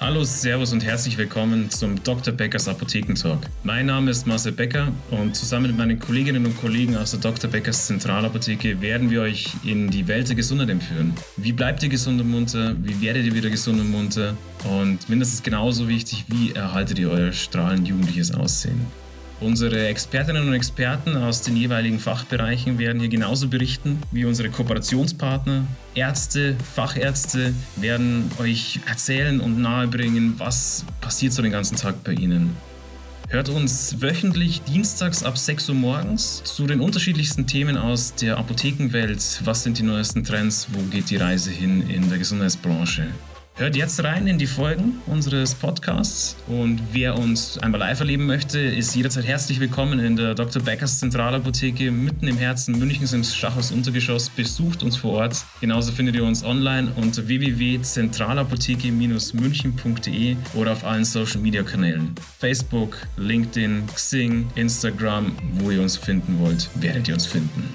Hallo, Servus und herzlich willkommen zum Dr. Beckers Apothekentalk. Mein Name ist Marcel Becker und zusammen mit meinen Kolleginnen und Kollegen aus der Dr. Beckers Zentralapotheke werden wir euch in die Welt der Gesundheit entführen. Wie bleibt ihr gesund und munter? Wie werdet ihr wieder gesund und munter? Und mindestens genauso wichtig, wie erhaltet ihr euer strahlend jugendliches Aussehen? Unsere Expertinnen und Experten aus den jeweiligen Fachbereichen werden hier genauso berichten wie unsere Kooperationspartner. Ärzte, Fachärzte werden euch erzählen und nahebringen, was passiert so den ganzen Tag bei ihnen. Hört uns wöchentlich dienstags ab 6 Uhr morgens zu den unterschiedlichsten Themen aus der Apothekenwelt. Was sind die neuesten Trends? Wo geht die Reise hin in der Gesundheitsbranche? Hört jetzt rein in die Folgen unseres Podcasts und wer uns einmal live erleben möchte, ist jederzeit herzlich willkommen in der Dr. Beckers Zentralapotheke mitten im Herzen Münchens im Schachhaus Untergeschoss. Besucht uns vor Ort. Genauso findet ihr uns online unter www.zentralapotheke-münchen.de oder auf allen Social Media Kanälen. Facebook, LinkedIn, Xing, Instagram, wo ihr uns finden wollt, werdet ihr uns finden.